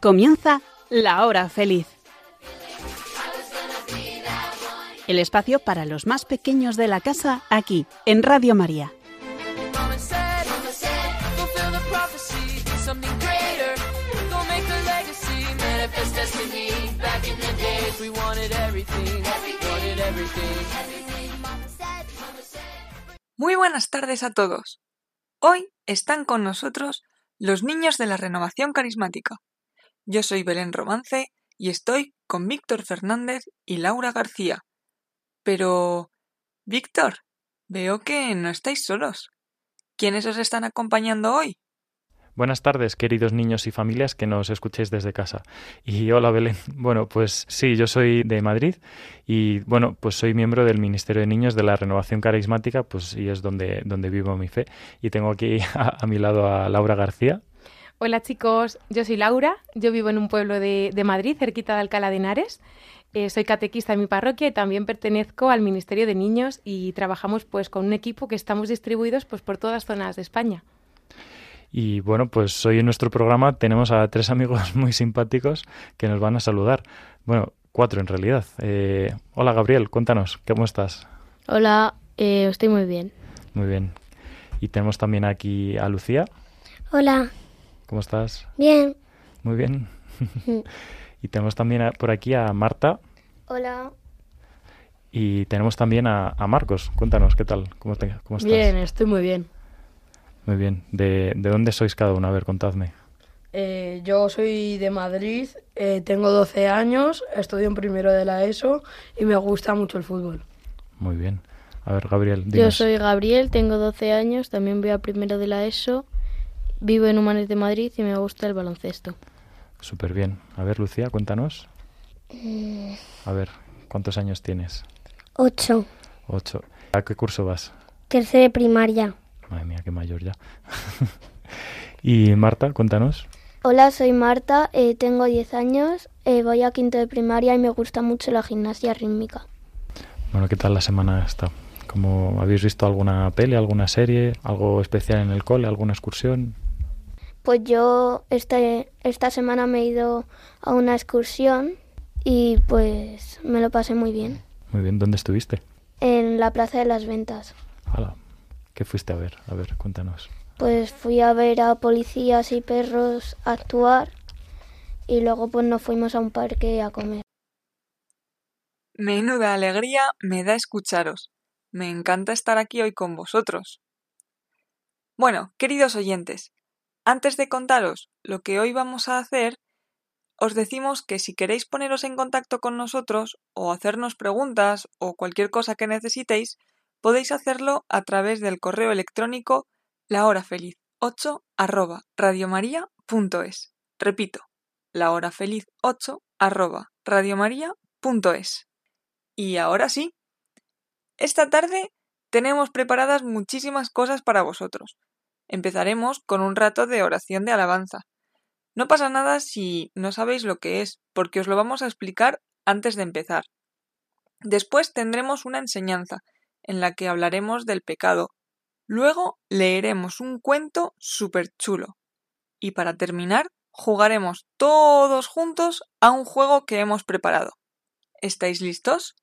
Comienza la hora feliz. El espacio para los más pequeños de la casa aquí, en Radio María. Muy buenas tardes a todos. Hoy están con nosotros los niños de la renovación carismática. Yo soy Belén Romance y estoy con Víctor Fernández y Laura García. Pero... Víctor, veo que no estáis solos. ¿Quiénes os están acompañando hoy? Buenas tardes, queridos niños y familias que nos escuchéis desde casa. Y hola, Belén. Bueno, pues sí, yo soy de Madrid y bueno, pues soy miembro del Ministerio de Niños de la Renovación Carismática, pues y es donde, donde vivo mi fe. Y tengo aquí a, mi lado a Laura García. Hola chicos, yo soy Laura, yo vivo en un pueblo de, Madrid, cerquita de Alcalá de Henares. Eh, soy catequista en mi parroquia y también pertenezco al Ministerio de Niños y trabajamos pues con un equipo que estamos distribuidos pues por todas zonas de España. Y bueno, pues hoy en nuestro programa tenemos a tres amigos muy simpáticos que nos van a saludar. Bueno, cuatro en realidad. Eh, hola Gabriel, cuéntanos, ¿cómo estás? Hola, eh, estoy muy bien. Muy bien. Y tenemos también aquí a Lucía. Hola. ¿Cómo estás? Bien. Muy bien. y tenemos también por aquí a Marta. Hola. Y tenemos también a, Marcos. Cuéntanos, ¿qué tal? ¿Cómo, ¿Cómo estás? Bien, estoy muy bien. Muy bien. ¿De, dónde sois cada uno? A ver, contadme. Eh, yo soy de Madrid, eh, tengo 12 años, estudio en primero de la ESO y me gusta mucho el fútbol. Muy bien. A ver, Gabriel, dinos. Yo soy Gabriel, tengo 12 años, también voy a primero de la ESO, vivo en Humanes de Madrid y me gusta el baloncesto. Súper bien. A ver, Lucía, cuéntanos. Mm. A ver, ¿cuántos años tienes? Ocho. Ocho. ¿A qué curso vas? Tercero de primaria. Madre mía, qué mayor ya. y Marta, cuéntanos. Hola, soy Marta, eh, tengo 10 años, eh, voy a quinto de primaria y me gusta mucho la gimnasia rítmica. Bueno, ¿qué tal la semana esta? ¿Cómo, ¿Habéis visto alguna peli, alguna serie, algo especial en el cole, alguna excursión? Pues yo este, esta semana me he ido a una excursión y pues me lo pasé muy bien. Muy bien, ¿dónde estuviste? En la Plaza de las Ventas. Hola. ¿Qué fuiste a ver? A ver, cuéntanos. Pues fui a ver a policías y perros actuar y luego pues nos fuimos a un parque a comer. Menuda alegría me da escucharos. Me encanta estar aquí hoy con vosotros. Bueno, queridos oyentes, antes de contaros lo que hoy vamos a hacer, os decimos que si queréis poneros en contacto con nosotros o hacernos preguntas o cualquier cosa que necesitéis, podéis hacerlo a través del correo electrónico lahorafeliz8 arroba. Repito, lahorafeliz8 arroba. Y ahora sí, esta tarde tenemos preparadas muchísimas cosas para vosotros. Empezaremos con un rato de oración de alabanza. No pasa nada si no sabéis lo que es, porque os lo vamos a explicar antes de empezar. Después tendremos una enseñanza, en la que hablaremos del pecado. Luego leeremos un cuento súper chulo. Y para terminar, jugaremos todos juntos a un juego que hemos preparado. ¿Estáis listos?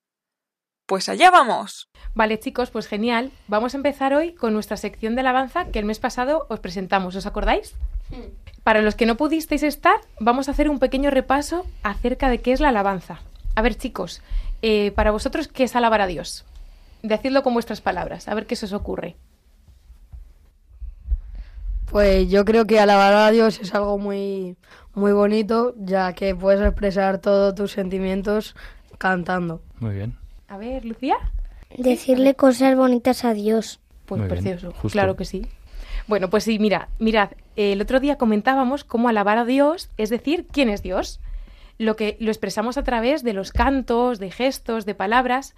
Pues allá vamos. Vale chicos, pues genial. Vamos a empezar hoy con nuestra sección de alabanza que el mes pasado os presentamos. ¿Os acordáis? Para los que no pudisteis estar, vamos a hacer un pequeño repaso acerca de qué es la alabanza. A ver chicos, eh, para vosotros, ¿qué es alabar a Dios? Decidlo con vuestras palabras, a ver qué se os ocurre. Pues yo creo que alabar a Dios es algo muy, muy bonito, ya que puedes expresar todos tus sentimientos cantando. Muy bien. A ver, Lucía. Decirle cosas bonitas a Dios. Pues precioso, claro que sí. Bueno, pues sí, mira, mirad, el otro día comentábamos cómo alabar a Dios, es decir, quién es Dios. Lo que lo expresamos a través de los cantos, de gestos, de palabras,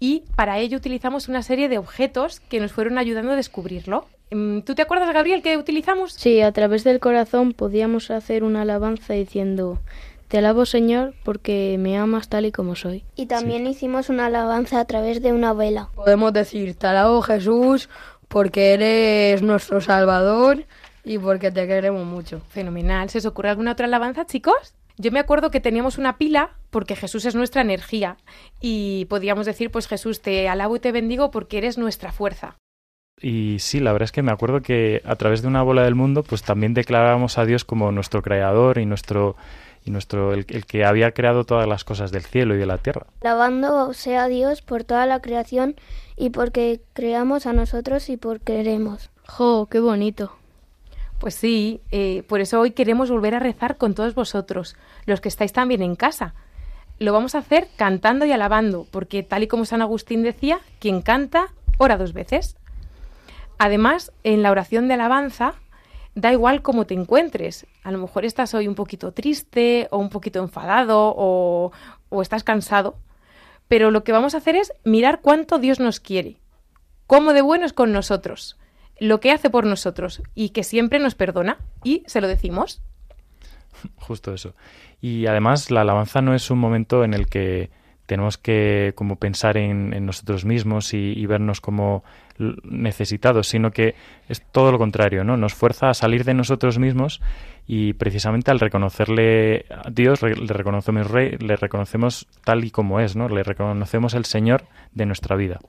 y para ello utilizamos una serie de objetos que nos fueron ayudando a descubrirlo. Mm, ¿Tú te acuerdas, Gabriel, que utilizamos? Sí, a través del corazón podíamos hacer una alabanza diciendo, te alabo Señor porque me amas tal y como soy. Y también hicimos una alabanza a través de una vela. Podemos decir, te alabo Jesús porque eres nuestro Salvador y porque te queremos mucho. Fenomenal. ¿Se os ocurre alguna otra alabanza, chicos? Yo me acuerdo que teníamos una pila porque Jesús es nuestra energía y podíamos decir, pues Jesús, te alabo y te bendigo porque eres nuestra fuerza. Y sí, la verdad es que me acuerdo que a través de una bola del mundo, pues también declarábamos a Dios como nuestro creador y nuestro y nuestro el, el, que había creado todas las cosas del cielo y de la tierra. Alabando sea Dios por toda la creación y porque creamos a nosotros y por queremos. ¡Jo, qué bonito! Pues sí, eh, por eso hoy queremos volver a rezar con todos vosotros, los que estáis también en casa. Lo vamos a hacer cantando y alabando, porque tal y como San Agustín decía, quien canta, ora dos veces. Además, en la oración de alabanza, da igual cómo te encuentres. A lo mejor estás hoy un poquito triste o un poquito enfadado o, o, estás cansado. Pero lo que vamos a hacer es mirar cuánto Dios nos quiere, cómo de bueno es con nosotros, lo que hace por nosotros y que siempre nos perdona y se lo decimos. Justo eso. Y además la alabanza no es un momento en el que tenemos que como pensar en, nosotros mismos y, vernos como necesitados, sino que es todo lo contrario, ¿no? Nos fuerza a salir de nosotros mismos y precisamente al reconocerle a Dios, le reconocemos Rey, le reconocemos tal y como es, ¿no? Le reconocemos el Señor de nuestra vida.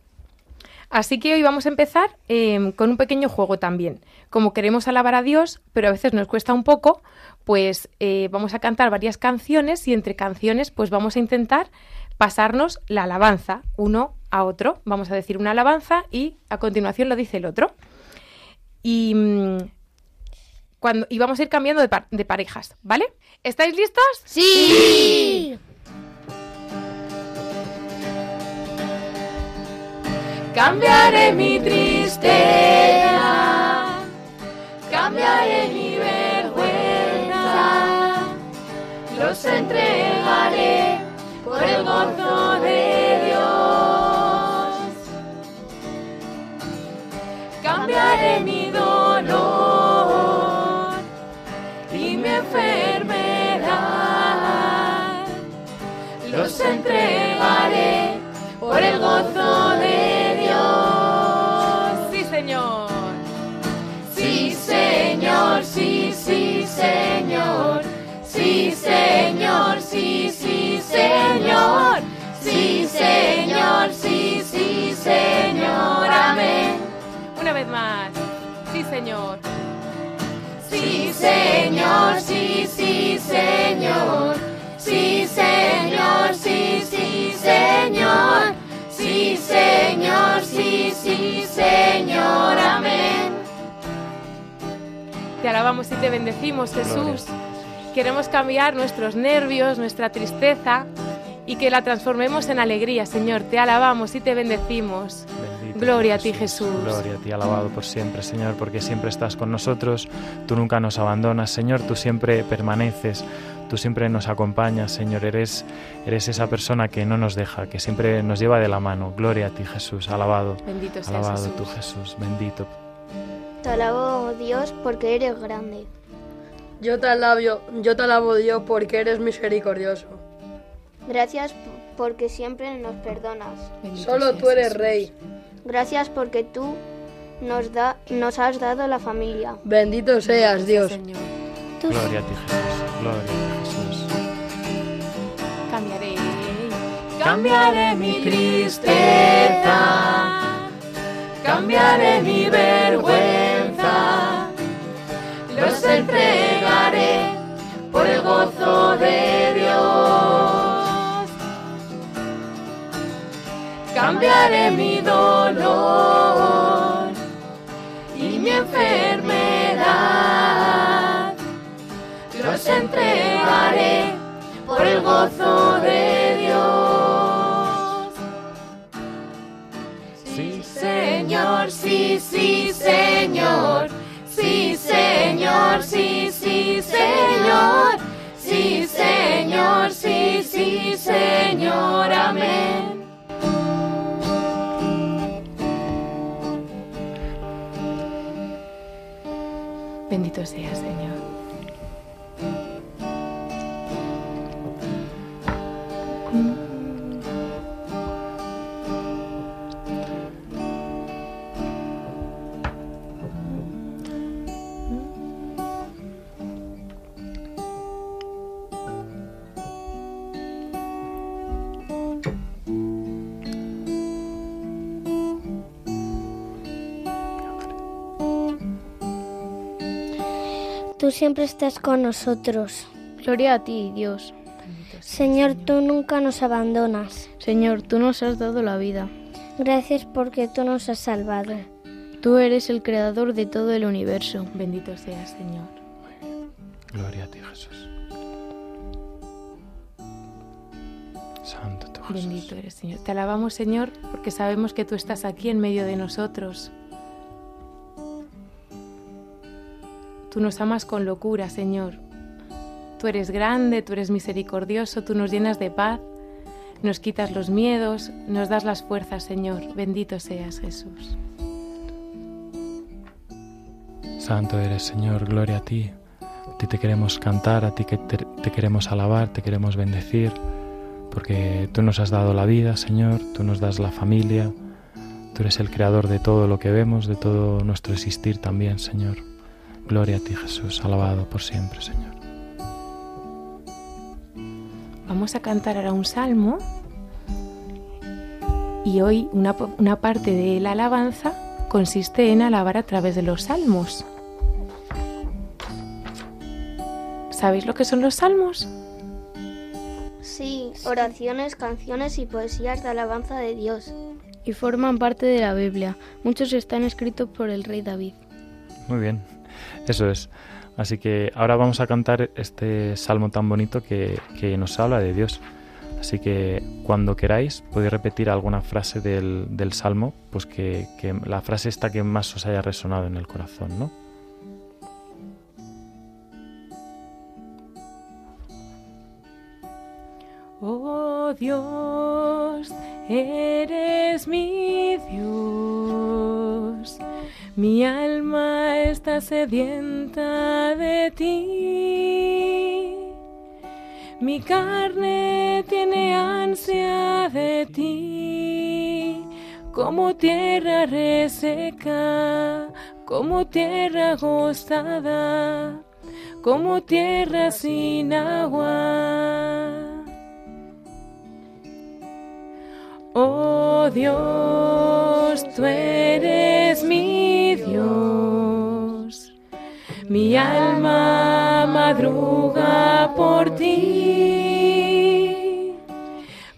Así que hoy vamos a empezar eh, con un pequeño juego también. Como queremos alabar a Dios, pero a veces nos cuesta un poco, pues eh, vamos a cantar varias canciones y entre canciones pues vamos a intentar pasarnos la alabanza uno a otro. Vamos a decir una alabanza y a continuación lo dice el otro. Y, cuando, y vamos a ir cambiando de, par, de parejas, ¿vale? ¿Estáis listos? Sí. Cambiaré mi tristeza, cambiaré mi vergüenza, los entregaré Señor. Sí, Señor, sí, sí, Señor. Sí, Señor, sí, sí, Señor. Amén. Una vez más. Sí, Señor. Sí, Señor, sí, sí, Señor. Sí, Señor, sí, sí, Señor. Sí, Señor, sí, sí, Señor. Amén. Te alabamos y te bendecimos, Jesús. Queremos cambiar nuestros nervios, nuestra tristeza y que la transformemos en alegría, Señor. Te alabamos y te bendecimos. Bendito Gloria Jesús. a ti, Jesús. Gloria a ti, alabado por siempre, Señor, porque siempre estás con nosotros. Tú nunca nos abandonas, Señor. Tú siempre permaneces. Tú siempre nos acompañas, Señor. Eres, eres esa persona que no nos deja, que siempre nos lleva de la mano. Gloria a ti, Jesús. Alabado. Bendito seas, Alabado Jesús. tú, Jesús. Bendito. Te alabo, Dios, porque eres grande. Yo te alabo, yo te alabo Dios porque eres misericordioso. Gracias porque siempre nos perdonas. Bendito Solo tú eres Jesús. rey. Gracias porque tú nos, da, nos has dado la familia. Bendito seas Dios. Señor. Gloria a ti, Jesús. Gloria a ti, Jesús. Cambiaré. Cambiaré mi tristeza, cambiaré mi vergüenza, entregaré por el gozo de Dios. Cambiaré mi dolor y mi enfermedad, los entregaré por el gozo de Dios. Sí, Señor, sí, sí, Señor. Sí, Señor, sí, sí, Señor. Sí, Señor, sí, sí, Señor. Amén. Bendito seas, Señor. Siempre estás con nosotros. Gloria a ti, Dios. Señor, tú nunca nos abandonas. Señor, tú nos has dado la vida. Gracias porque tú nos has salvado. Tú eres el creador de todo el universo. Bendito seas, Señor. Gloria a ti, Jesús. Santo tú, Jesús. Bendito eres, Señor. Te alabamos, Señor, porque sabemos que tú estás aquí en medio de nosotros. Tú nos amas con locura, Señor. Tú eres grande, tú eres misericordioso, tú nos llenas de paz, nos quitas los miedos, nos das las fuerzas, Señor. Bendito seas, Jesús. Santo eres, Señor, gloria a ti. A ti te queremos cantar, a ti que te, te queremos alabar, te queremos bendecir, porque tú nos has dado la vida, Señor, tú nos das la familia, tú eres el creador de todo lo que vemos, de todo nuestro existir también, Señor. Gloria a ti, Jesús, alabado por siempre, Señor. Vamos a cantar ahora un salmo y hoy una, una parte de la alabanza consiste en alabar a través de los salmos. ¿Sabéis lo que son los salmos? Sí, oraciones, canciones y poesías de alabanza de Dios. Y forman parte de la Biblia. Muchos están escritos por el rey David. Muy bien, eso es. Así que ahora vamos a cantar este salmo tan bonito que, que nos habla de Dios. Así que cuando queráis podéis repetir alguna frase del, del salmo, pues que, que, la frase esta que más os haya resonado en el corazón, ¿no? Oh Dios, eres mi Dios. Mi alma está sedienta de ti. Mi carne tiene ansia de ti. Como tierra reseca, como tierra agostada, como tierra sin agua. Oh Dios, tú eres Dios, mi alma madruga por ti.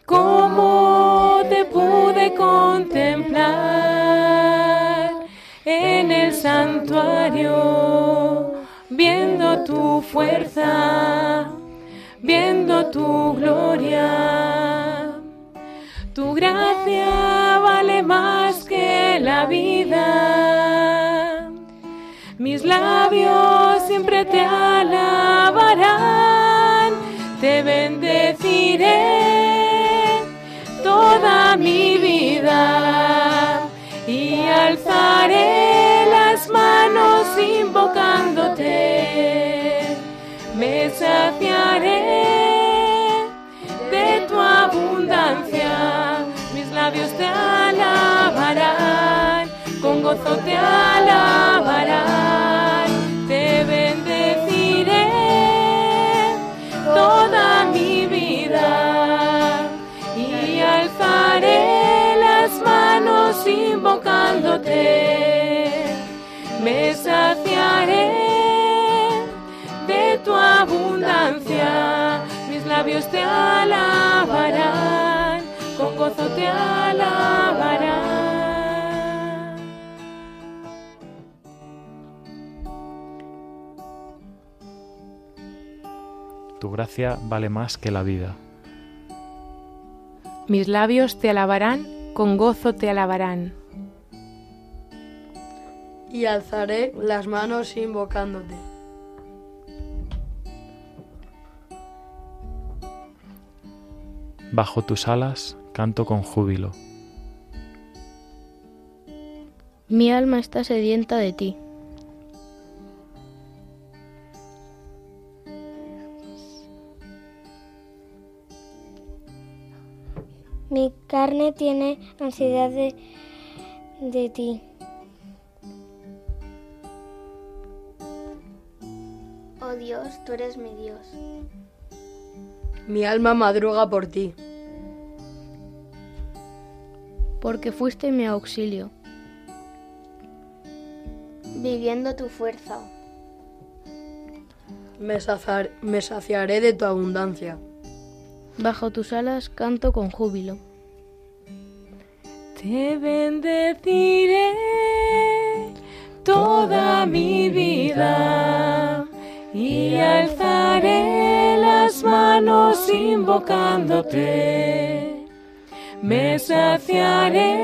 ¿Cómo te pude contemplar en el santuario, viendo tu fuerza, viendo tu gloria? Tu gracia vale más Mis labios siempre te alabarán, te bendeciré toda mi vida y alzaré las manos invocándote. Me saciaré de tu abundancia. Mis labios te alabarán, con gozo te alabarán, toda mi vida y alzaré las manos invocándote, me saciaré de tu abundancia, mis labios te alabarán con gozo te alabarán. Gracia vale más que la vida. Mis labios te alabarán, con gozo te alabarán. Y alzaré las manos invocándote. Bajo tus alas canto con júbilo. Mi alma está sedienta de ti. Carne tiene ansiedad de, de ti. Oh Dios, tú eres mi Dios. Mi alma madruga por ti. Porque fuiste mi auxilio. Viviendo tu fuerza. Me, me saciaré de tu abundancia. Bajo tus alas canto con júbilo. Te bendeciré toda mi vida y alzaré las manos invocándote. Me saciaré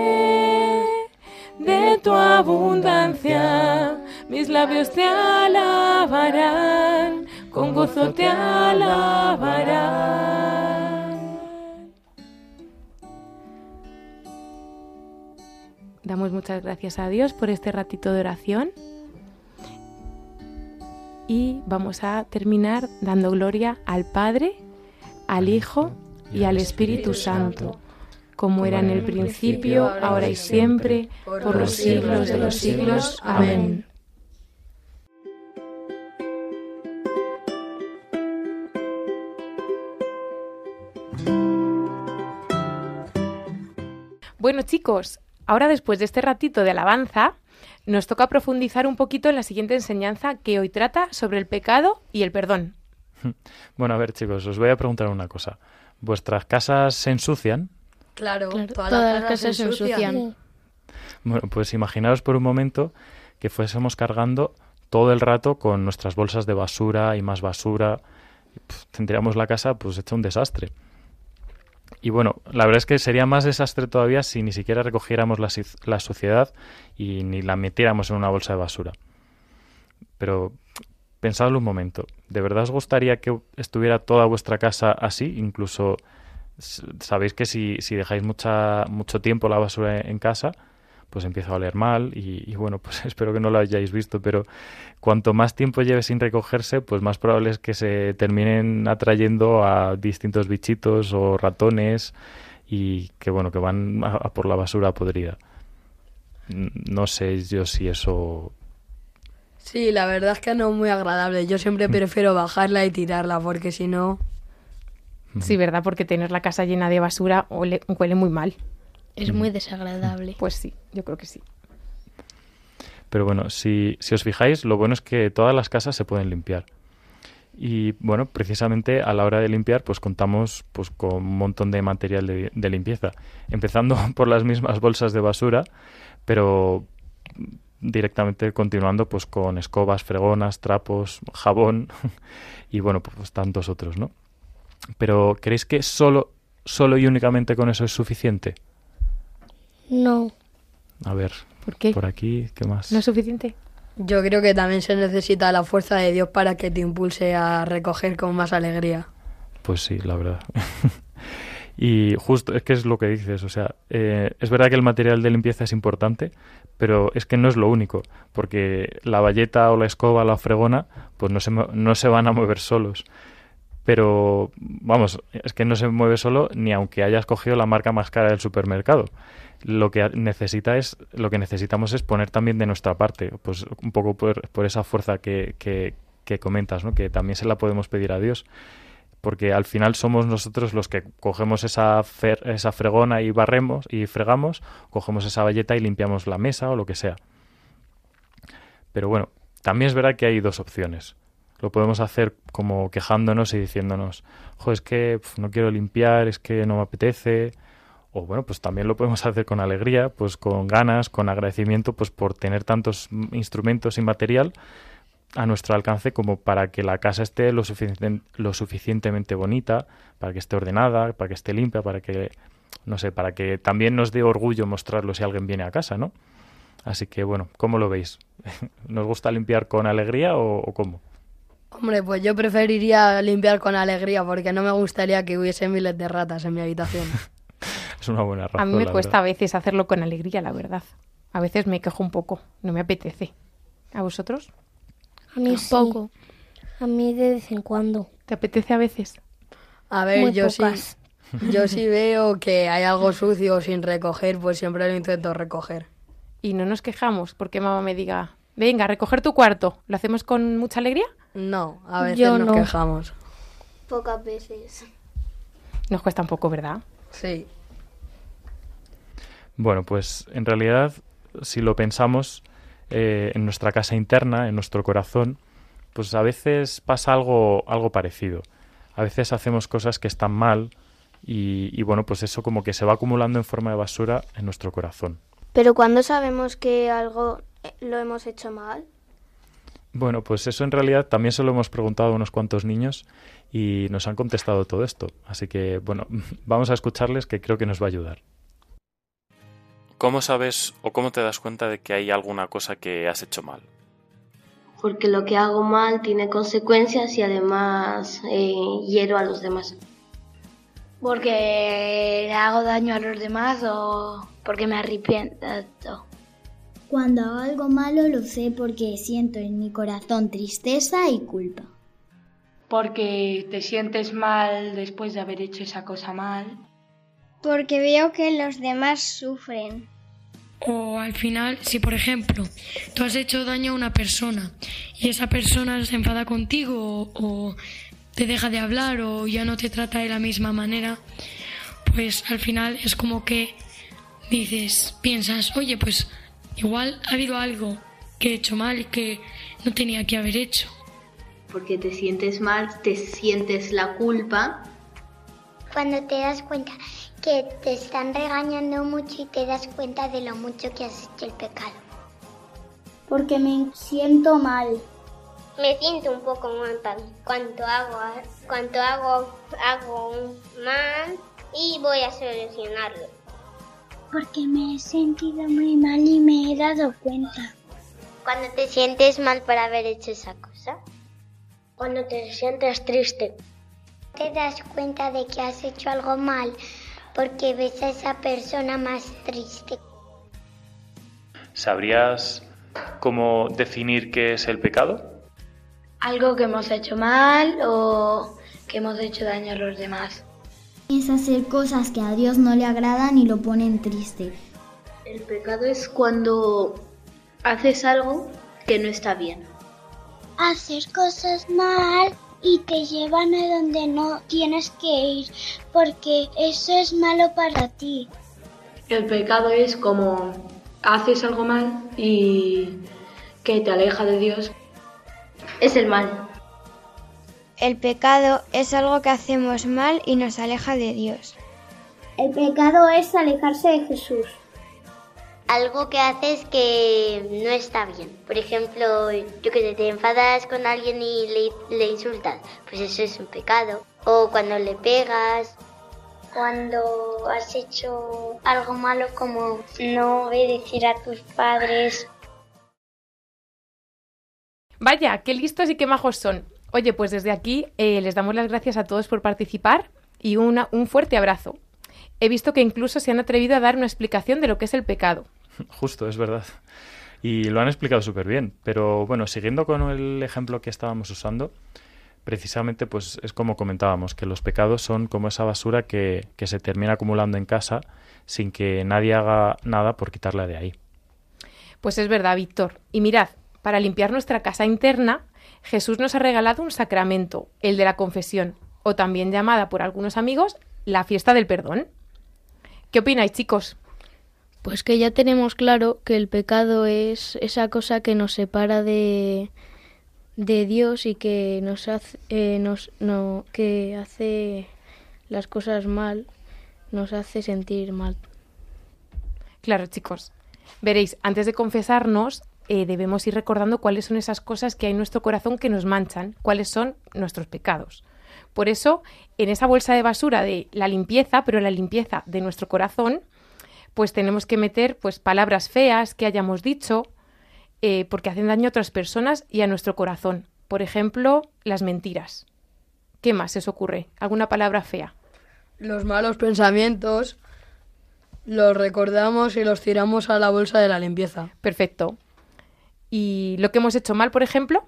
de tu abundancia, mis labios te alabarán, con gozo te alabarán. Damos muchas gracias a Dios por este ratito de oración y vamos a terminar dando gloria al Padre, al Hijo y al Espíritu Santo, como era en el principio, ahora y siempre, por los siglos de los siglos. Amén. Bueno chicos, Ahora, después de este ratito de alabanza, nos toca profundizar un poquito en la siguiente enseñanza que hoy trata sobre el pecado y el perdón. Bueno, a ver chicos, os voy a preguntar una cosa. ¿Vuestras casas se ensucian? Claro, todas, las casas, se ensucian. Bueno, pues imaginaos por un momento que fuésemos cargando todo el rato con nuestras bolsas de basura y más basura. tendríamos la casa pues hecha un desastre. Y bueno, la verdad es que sería más desastre todavía si ni siquiera recogiéramos la, suciedad y ni la metiéramos en una bolsa de basura. Pero pensadlo un momento. ¿De verdad os gustaría que estuviera toda vuestra casa así? Incluso sabéis que si, si dejáis mucha, mucho tiempo la basura en casa, pues empieza a oler mal y, bueno, pues espero que no lo hayáis visto, pero cuanto más tiempo lleve sin recogerse, pues más probable es que se terminen atrayendo a distintos bichitos o ratones y que bueno, que van a, por la basura podrida. No sé yo si eso... Sí, la verdad es que no es muy agradable. Yo siempre mm. prefiero bajarla y tirarla porque si no... Sí, ¿verdad? Porque tener la casa llena de basura huele muy mal. Es muy desagradable. Pues sí, yo creo que sí. Pero bueno, si, si os fijáis, lo bueno es que todas las casas se pueden limpiar. Y bueno, precisamente a la hora de limpiar, pues contamos pues con un montón de material de, de limpieza. Empezando por las mismas bolsas de basura, pero directamente continuando pues con escobas, fregonas, trapos, jabón y bueno, pues tantos otros, ¿no? Pero ¿creéis que solo, solo y únicamente con eso es suficiente? No. A ver, ¿Por, qué? por aquí, ¿qué más? ¿No es suficiente? Yo creo que también se necesita la fuerza de Dios para que te impulse a recoger con más alegría. Pues sí, la verdad. y justo, es que es lo que dices, o sea, eh, es verdad que el material de limpieza es importante, pero es que no es lo único, porque la valleta o la escoba, la fregona, pues no se, no se van a mover solos pero vamos, es que no se mueve solo ni aunque hayas cogido la marca más cara del supermercado lo que necesita es lo que necesitamos es poner también de nuestra parte pues un poco por, por esa fuerza que, que, comentas ¿no? que también se la podemos pedir a Dios porque al final somos nosotros los que cogemos esa, esa fregona y barremos y fregamos, cogemos esa valleta y limpiamos la mesa o lo que sea. Pero bueno, también es verdad que hay dos opciones. Lo podemos hacer como quejándonos y diciéndonos, jo, es que no quiero limpiar, es que no me apetece, o bueno, pues también lo podemos hacer con alegría, pues con ganas, con agradecimiento, pues por tener tantos instrumentos y material a nuestro alcance como para que la casa esté lo, lo suficientemente bonita, para que esté ordenada, para que esté limpia, para que, no sé, para que también nos dé orgullo mostrarlo si alguien viene a casa, ¿no? Así que bueno, ¿cómo lo veis? ¿Nos gusta limpiar con alegría o cómo? Hombre, pues yo preferiría limpiar con alegría porque no me gustaría que hubiese miles de ratas en mi habitación. es una buena razón. A mí me cuesta a veces hacerlo con alegría, la verdad. A veces me quejo un poco, no me apetece. ¿A vosotros? A mí sí. Poco. A mí de vez en cuando. ¿Te apetece a veces? A ver, yo sí. Yo sí veo que hay algo sucio sin recoger, pues siempre lo intento recoger. Y no nos quejamos porque mamá me diga, venga, recoger tu cuarto. ¿Lo hacemos con mucha alegría? No, a veces nos quejamos. Pocas veces. Nos cuesta un poco, ¿verdad? Sí. Bueno, pues en realidad, si lo pensamos, eh, en nuestra casa interna, en nuestro corazón, pues a veces pasa algo, algo parecido. A veces hacemos cosas que están mal y, y bueno, pues eso como que se va acumulando en forma de basura en nuestro corazón. Pero cuando sabemos que algo lo hemos hecho mal? Bueno, pues eso en realidad también se lo hemos preguntado a unos cuantos niños y nos han contestado todo esto. Así que, bueno, vamos a escucharles que creo que nos va a ayudar. ¿Cómo sabes o cómo te das cuenta de que hay alguna cosa que has hecho mal? Porque lo que hago mal tiene consecuencias y además eh, hiero a los demás. Porque le hago daño a los demás o porque me arrepiento. Cuando hago algo malo lo sé porque siento en mi corazón tristeza y culpa. Porque te sientes mal después de haber hecho esa cosa mal. Porque veo que los demás sufren. O al final, si por ejemplo tú has hecho daño a una persona y esa persona se enfada contigo o, te deja de hablar o ya no te trata de la misma manera, pues al final es como que dices, piensas, oye, pues Igual ha habido algo que he hecho mal y que no tenía que haber hecho. Porque te sientes mal, te sientes la culpa. Cuando te das cuenta que te están regañando mucho y te das cuenta de lo mucho que has hecho el pecado. Porque me siento mal. Me siento un poco mal cuando hago, cuando hago, hago mal y voy a solucionarlo porque me he sentido muy mal y me he dado cuenta. Cuando te sientes mal por haber hecho esa cosa. Cuando te sientes triste. Te das cuenta de que has hecho algo mal porque ves a esa persona más triste. ¿Sabrías cómo definir qué es el pecado? Algo que hemos hecho mal o que hemos hecho daño a los demás es hacer cosas que a Dios no le agradan y lo ponen triste. El pecado es cuando haces algo que no está bien. Hacer cosas mal y te llevan a donde no tienes que ir porque eso es malo para ti. El pecado es como haces algo mal y que te aleja de Dios. Es el mal. El pecado es algo que hacemos mal y nos aleja de Dios. El pecado es alejarse de Jesús. Algo que haces que no está bien. Por ejemplo, yo que te enfadas con alguien y le, le insultas, pues eso es un pecado. O cuando le pegas, cuando has hecho algo malo como no obedecer a tus padres. Vaya, qué listos y qué majos son. Oye, pues desde aquí eh, les damos las gracias a todos por participar y un fuerte abrazo. He visto que incluso se han atrevido a dar una explicación de lo que es el pecado. Justo, es verdad. Y lo han explicado súper bien. Pero bueno, siguiendo con el ejemplo que estábamos usando, precisamente pues es como comentábamos, que los pecados son como esa basura que, que se termina acumulando en casa sin que nadie haga nada por quitarla de ahí. Pues es verdad, Víctor. Y mirad, para limpiar nuestra casa interna Jesús nos ha regalado un sacramento, el de la confesión, o también llamada por algunos amigos la fiesta del perdón. ¿Qué opináis, chicos? Pues que ya tenemos claro que el pecado es esa cosa que nos separa de, de Dios y que nos hace, eh, nos, no, que hace las cosas mal, nos hace sentir mal. Claro, chicos. Veréis, antes de confesarnos, eh, debemos ir recordando cuáles son esas cosas que hay en nuestro corazón que nos manchan, cuáles son nuestros pecados. Por eso, en esa bolsa de basura de la limpieza, pero la limpieza de nuestro corazón, pues tenemos que meter pues palabras feas que hayamos dicho, eh, porque hacen daño a otras personas y a nuestro corazón. Por ejemplo, las mentiras. ¿Qué más se os ocurre? ¿Alguna palabra fea? Los malos pensamientos los recordamos y los tiramos a la bolsa de la limpieza. Perfecto. Y lo que hemos hecho mal, por ejemplo,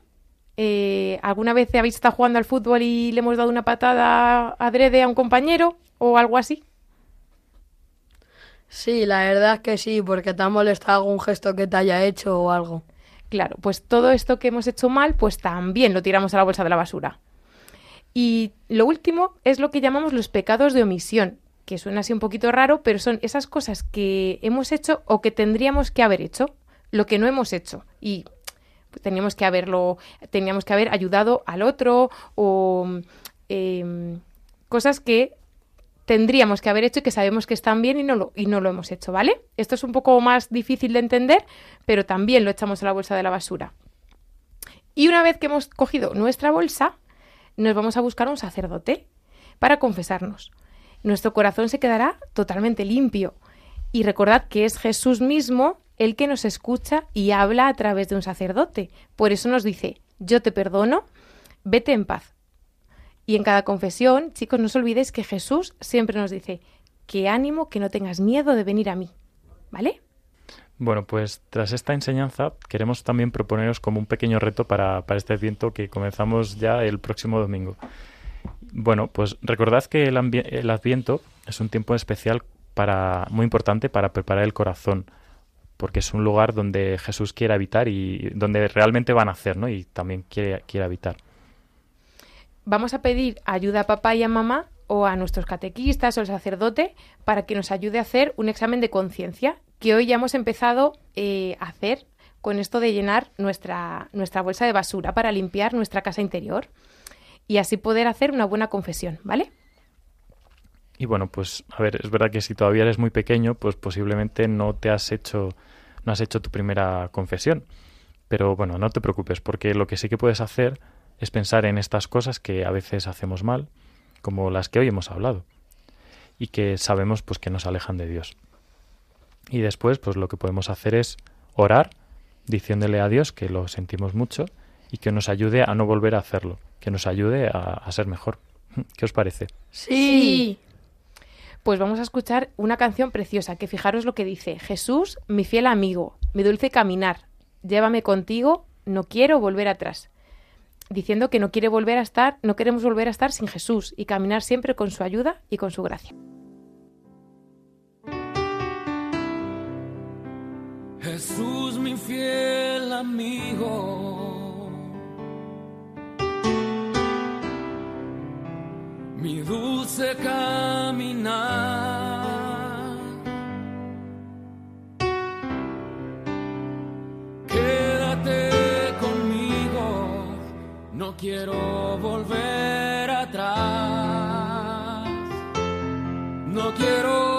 eh, ¿alguna vez habéis estado jugando al fútbol y le hemos dado una patada adrede a un compañero o algo así? Sí, la verdad es que sí, porque te ha molestado algún gesto que te haya hecho o algo. Claro, pues todo esto que hemos hecho mal, pues también lo tiramos a la bolsa de la basura. Y lo último es lo que llamamos los pecados de omisión, que suena así un poquito raro, pero son esas cosas que hemos hecho o que tendríamos que haber hecho lo que no hemos hecho. Y teníamos que haberlo, teníamos que haber ayudado al otro o em, cosas que tendríamos que haber hecho y que sabemos que están bien y no, lo, y no lo hemos hecho, ¿vale? Esto es un poco más difícil de entender, pero también lo echamos a la bolsa de la basura. Y una vez que hemos cogido nuestra bolsa, nos vamos a buscar un sacerdote para confesarnos. Nuestro corazón se quedará totalmente limpio. Y recordad que es Jesús mismo el que nos escucha y habla a través de un sacerdote. Por eso nos dice, yo te perdono, vete en paz. Y en cada confesión, chicos, no os olvidéis que Jesús siempre nos dice, que ánimo, que no tengas miedo de venir a mí. ¿Vale? Bueno, pues tras esta enseñanza queremos también proponeros como un pequeño reto para, para este viento que comenzamos ya el próximo domingo. Bueno, pues recordad que el, el Adviento es un tiempo especial para muy importante para preparar el corazón, porque es un lugar donde Jesús quiere habitar y donde realmente va a nacer, ¿no? Y también quiere, quiere habitar. Vamos a pedir ayuda a papá y a mamá o a nuestros catequistas o al sacerdote para que nos ayude a hacer un examen de conciencia que hoy ya hemos empezado eh, a hacer con esto de llenar nuestra, nuestra bolsa de basura para limpiar nuestra casa interior y así poder hacer una buena confesión, ¿vale? Y bueno, pues a ver, es verdad que si todavía eres muy pequeño, pues posiblemente no te has hecho no has hecho tu primera confesión. Pero bueno, no te preocupes, porque lo que sí que puedes hacer es pensar en estas cosas que a veces hacemos mal, como las que hoy hemos hablado, y que sabemos pues que nos alejan de Dios. Y después, pues lo que podemos hacer es orar, diciéndole a Dios que lo sentimos mucho y que nos ayude a no volver a hacerlo, que nos ayude a, ser mejor. ¿Qué os parece? Sí. Pues vamos a escuchar una canción preciosa que fijaros lo que dice, Jesús, mi fiel amigo, mi dulce caminar, llévame contigo, no quiero volver atrás. Diciendo que no quiere volver a estar, no queremos volver a estar sin Jesús y caminar siempre con su ayuda y con su gracia. Jesús, mi fiel amigo, mi dulce caminar. Quédate conmigo, no quiero volver atrás, no quiero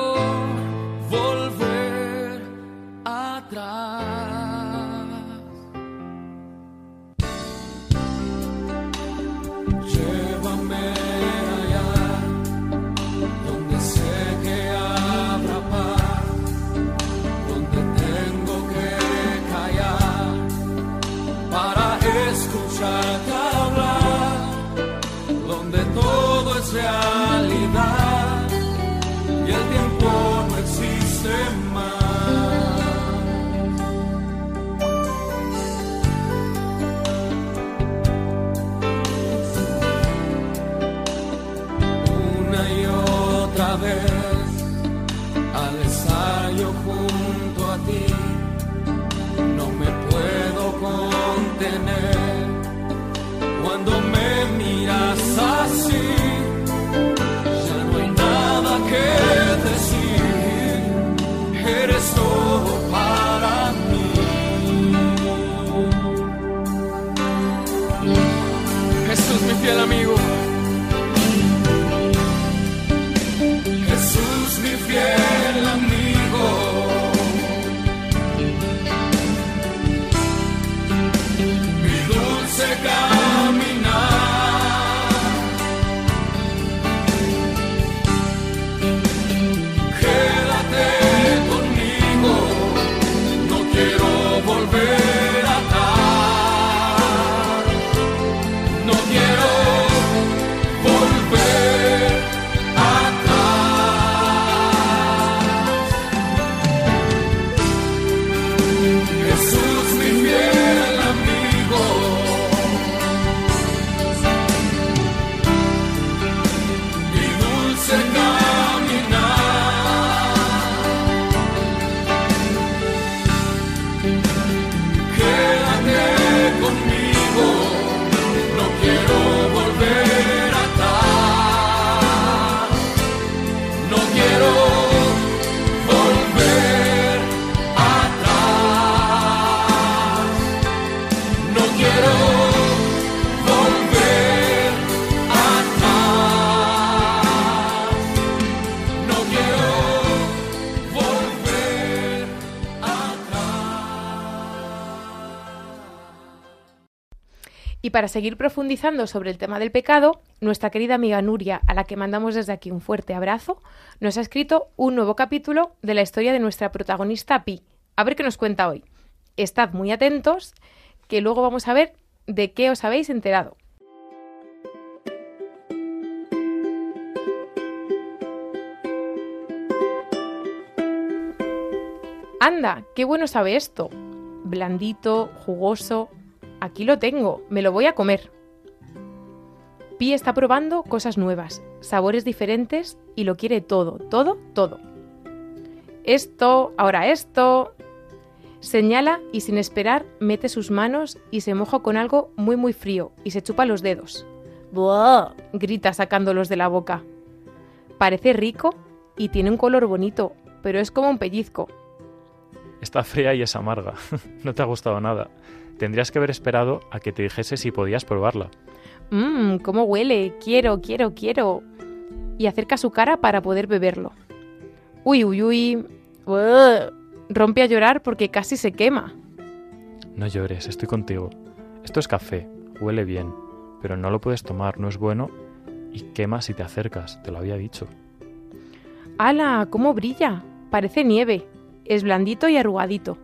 para seguir profundizando sobre el tema del pecado, nuestra querida amiga Nuria, a la que mandamos desde aquí un fuerte abrazo, nos ha escrito un nuevo capítulo de la historia de nuestra protagonista Pi. A ver qué nos cuenta hoy. Estad muy atentos, que luego vamos a ver de qué os habéis enterado. Anda, qué bueno sabe esto. Blandito, jugoso. Aquí lo tengo, me lo voy a comer. Pi está probando cosas nuevas, sabores diferentes y lo quiere todo, todo, todo. Esto, ahora esto. Señala y sin esperar mete sus manos y se moja con algo muy muy frío y se chupa los dedos. ¡Buah! grita sacándolos de la boca. Parece rico y tiene un color bonito, pero es como un pellizco. Está fría y es amarga. no te ha gustado nada. Tendrías que haber esperado a que te dijese si podías probarla. Mmm, cómo huele. Quiero, quiero, quiero. Y acerca su cara para poder beberlo. Uy, uy, uy. Rompe a llorar porque casi se quema. No llores, estoy contigo. Esto es café, huele bien, pero no lo puedes tomar, no es bueno y quema si te acercas, te lo había dicho. ¡Hala! ¿Cómo brilla? Parece nieve. Es blandito y arrugadito.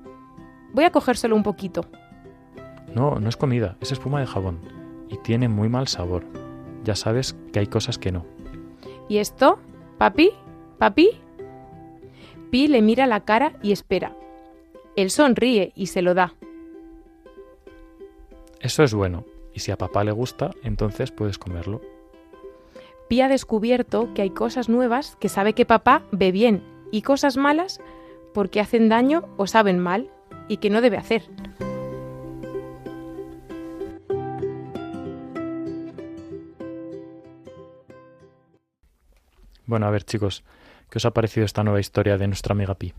Voy a cogérselo un poquito. No, no es comida, es espuma de jabón. Y tiene muy mal sabor. Ya sabes que hay cosas que no. ¿Y esto? ¿Papi? ¿Papi? Pi le mira la cara y espera. Él sonríe y se lo da. Eso es bueno, y si a papá le gusta, entonces puedes comerlo. Pi ha descubierto que hay cosas nuevas que sabe que papá ve bien y cosas malas porque hacen daño o saben mal y que no debe hacer. Bueno, a ver chicos, ¿qué os ha parecido esta nueva historia de nuestra amiga Pi?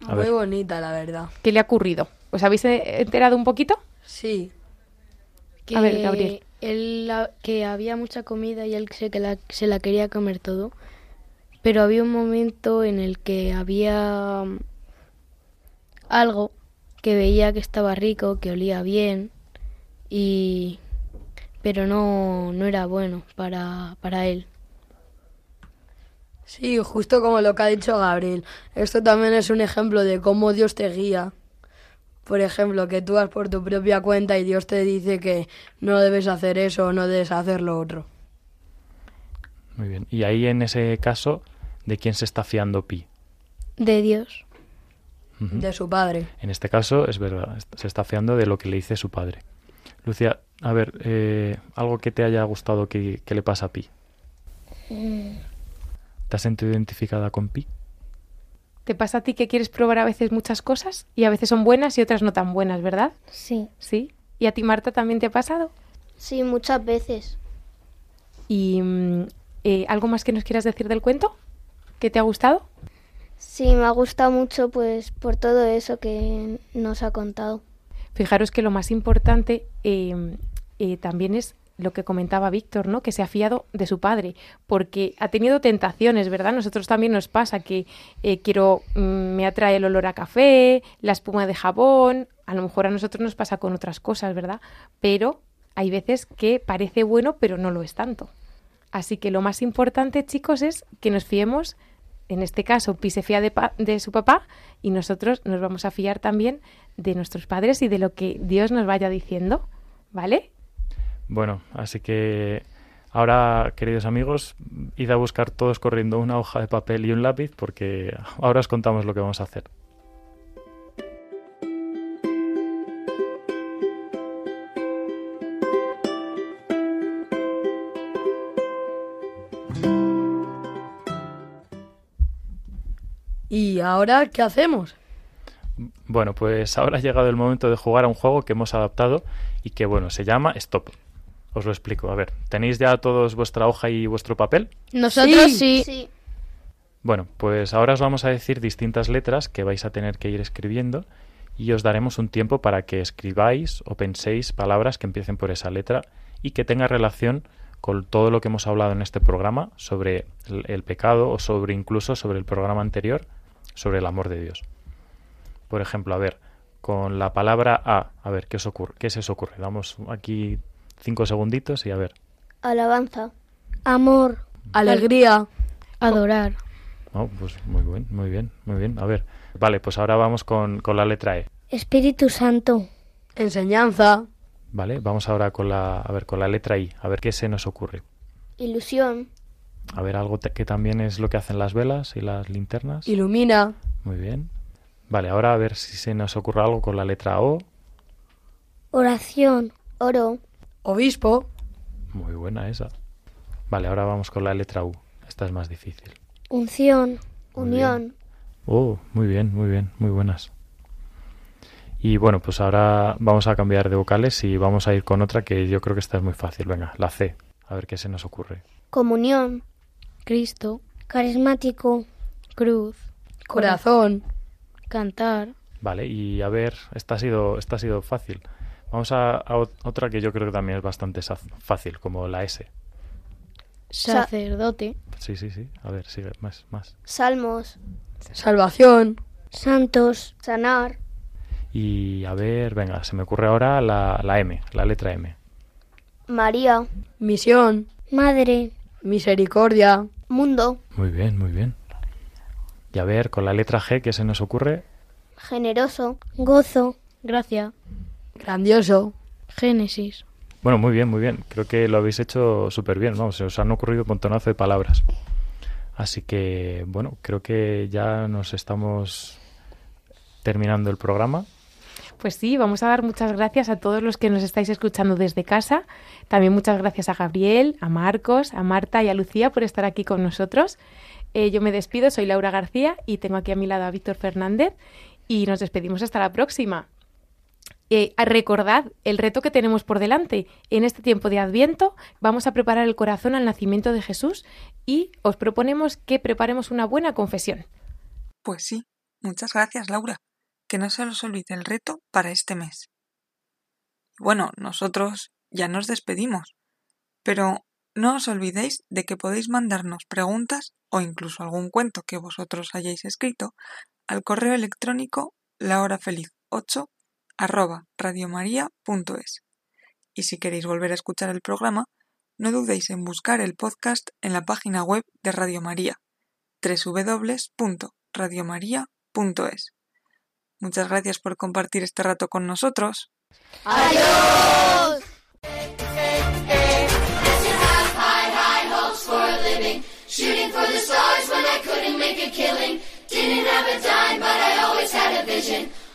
Muy bonita, la verdad. ¿Qué le ha ocurrido? ¿Os habéis enterado un poquito? Sí. Que, a ver, Gabriel. Él, que había mucha comida y él se, que la, se la quería comer todo. Pero había un momento en el que había algo que veía que estaba rico, que olía bien, y pero no, no era bueno para, para él. Sí, justo como lo que ha dicho Gabriel. Esto también es un ejemplo de cómo Dios te guía. Por ejemplo, que tú vas por tu propia cuenta y Dios te dice que no debes hacer eso o no debes hacer lo otro. Muy bien. Y ahí en ese caso, ¿de quién se está fiando Pi? De Dios. De su padre. En este caso, es verdad, se está fiando de lo que le dice su padre. Lucia, a ver, eh, algo que te haya gustado que, que le pasa a Pi. ¿Te has sentido identificada con Pi? ¿Te pasa a ti que quieres probar a veces muchas cosas y a veces son buenas y otras no tan buenas, verdad? Sí. Sí. ¿Y a ti, Marta, también te ha pasado? Sí, muchas veces. ¿Y mm, eh, algo más que nos quieras decir del cuento? ¿Qué te ha gustado? Sí, me ha gustado mucho pues por todo eso que nos ha contado. Fijaros que lo más importante eh, eh, también es lo que comentaba Víctor, ¿no? Que se ha fiado de su padre, porque ha tenido tentaciones, ¿verdad? Nosotros también nos pasa que eh, quiero, mm, me atrae el olor a café, la espuma de jabón, a lo mejor a nosotros nos pasa con otras cosas, ¿verdad? Pero hay veces que parece bueno, pero no lo es tanto. Así que lo más importante, chicos, es que nos fiemos, en este caso, Pi se fía de, de su papá y nosotros nos vamos a fiar también de nuestros padres y de lo que Dios nos vaya diciendo, ¿vale? Bueno, así que ahora, queridos amigos, id a buscar todos corriendo una hoja de papel y un lápiz porque ahora os contamos lo que vamos a hacer. ¿Y ahora qué hacemos? Bueno, pues ahora ha llegado el momento de jugar a un juego que hemos adaptado y que, bueno, se llama Stop. Os lo explico. A ver, ¿tenéis ya todos vuestra hoja y vuestro papel? Nosotros sí. Sí. Bueno, pues ahora os vamos a decir distintas letras que vais a tener que ir escribiendo y os daremos un tiempo para que escribáis o penséis palabras que empiecen por esa letra y que tenga relación con todo lo que hemos hablado en este programa sobre el, el pecado o sobre incluso sobre el programa anterior sobre el amor de Dios. Por ejemplo, a ver, con la palabra A. A ver, ¿qué, os ocurre? ¿qué se os ocurre? Damos aquí cinco segunditos y a ver. Alabanza. Amor. Alegría. Adorar. Oh, pues muy bien, muy bien, muy bien. A ver, vale, pues ahora vamos con, con la letra E. Espíritu Santo. Enseñanza. Vale, vamos ahora con la, a ver, con la letra I. A ver qué se nos ocurre. Ilusión. A ver, algo que también es lo que hacen las velas y las linternas. Ilumina. Muy bien. Vale, ahora a ver si se nos ocurre algo con la letra O. Oración. Oro. Obispo. Muy buena esa. Vale, ahora vamos con la letra U. Esta es más difícil. Unción. Unión. Oh, muy bien, muy bien, muy buenas. Y bueno, pues ahora vamos a cambiar de vocales y vamos a ir con otra que yo creo que esta es muy fácil. Venga, la C. A ver qué se nos ocurre. Comunión. Cristo. Carismático. Cruz. Corazón. Cantar. Vale, y a ver, esta ha sido, esta ha sido fácil. Vamos a, a ot- otra que yo creo que también es bastante fácil, como la S. Sacerdote. Sí, sí, sí. A ver, sigue, más, más. Salmos. Salvación. Santos. Sanar. Y a ver, venga, se me ocurre ahora la, la M, la letra M. María. Misión. Madre. Misericordia. Mundo. Muy bien, muy bien. Y a ver, con la letra G, ¿qué se nos ocurre? Generoso. Gozo. Gracia. Grandioso. Génesis. Bueno, muy bien, muy bien. Creo que lo habéis hecho súper bien. Vamos, se os han ocurrido un montonazo de palabras. Así que, bueno, creo que ya nos estamos terminando el programa. Pues sí, vamos a dar muchas gracias a todos los que nos estáis escuchando desde casa. También muchas gracias a Gabriel, a Marcos, a Marta y a Lucía por estar aquí con nosotros. Eh, yo me despido, soy Laura García y tengo aquí a mi lado a Víctor Fernández y nos despedimos hasta la próxima. Eh, recordad el reto que tenemos por delante. En este tiempo de Adviento vamos a preparar el corazón al nacimiento de Jesús y os proponemos que preparemos una buena confesión. Pues sí, muchas gracias, Laura. Que no se os olvide el reto para este mes. Bueno, nosotros ya nos despedimos, pero no os olvidéis de que podéis mandarnos preguntas o incluso algún cuento que vosotros hayáis escrito al correo electrónico lahorafeliz8 arroba radiomaria.es. Y si queréis volver a escuchar el programa, no dudéis en buscar el podcast en la página web de Radio María, www.radiomaria.es. Muchas gracias por compartir este rato con nosotros. Adiós. Shooting for the stars when I couldn't make a killing. Didn't have a dime, but I always had a vision.